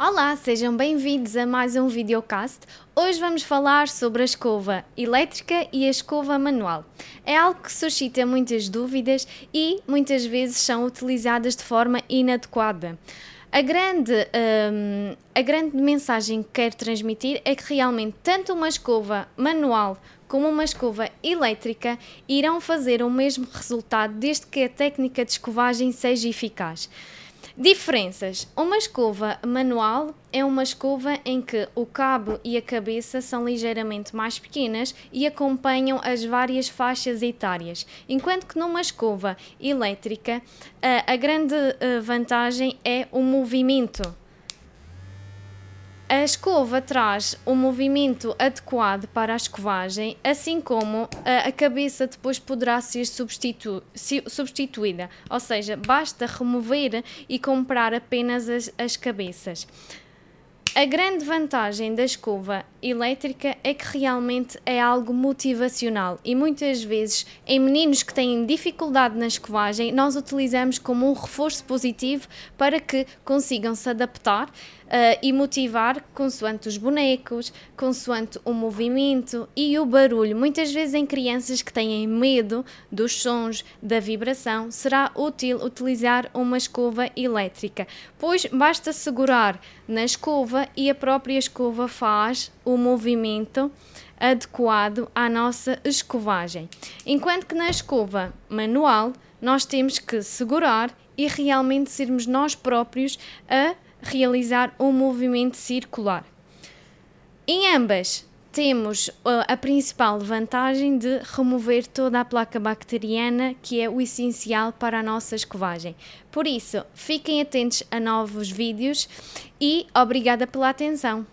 Olá, sejam bem-vindos a mais um videocast. Hoje vamos falar sobre a escova elétrica e a escova manual. É algo que suscita muitas dúvidas e muitas vezes são utilizadas de forma inadequada. A grande, hum, a grande mensagem que quero transmitir é que realmente tanto uma escova manual como uma escova elétrica irão fazer o mesmo resultado desde que a técnica de escovagem seja eficaz. Diferenças: uma escova manual é uma escova em que o cabo e a cabeça são ligeiramente mais pequenas e acompanham as várias faixas etárias, enquanto que numa escova elétrica a, a grande eh, vantagem é o movimento. A escova traz o movimento adequado para a escovagem, assim como a, a cabeça depois poderá ser substitu substituída, ou seja, basta remover e comprar apenas as, as cabeças. A grande vantagem da escova elétrica é que realmente é algo motivacional e muitas vezes em meninos que têm dificuldade na escovagem nós utilizamos como um reforço positivo para que consigam se adaptar uh, e motivar consoante os bonecos, consoante o movimento e o barulho. Muitas vezes em crianças que têm medo dos sons, da vibração, será útil utilizar uma escova elétrica, pois basta segurar na escova e a própria escova faz o movimento adequado à nossa escovagem. Enquanto que na escova manual nós temos que segurar e realmente sermos nós próprios a realizar um movimento circular. Em ambas, temos eh, a principal vantagem de remover toda a placa bacteriana, que é o essencial para a nossa escovagem. Por isso, fiquem atentos a novos vídeos e obrigada pela atenção.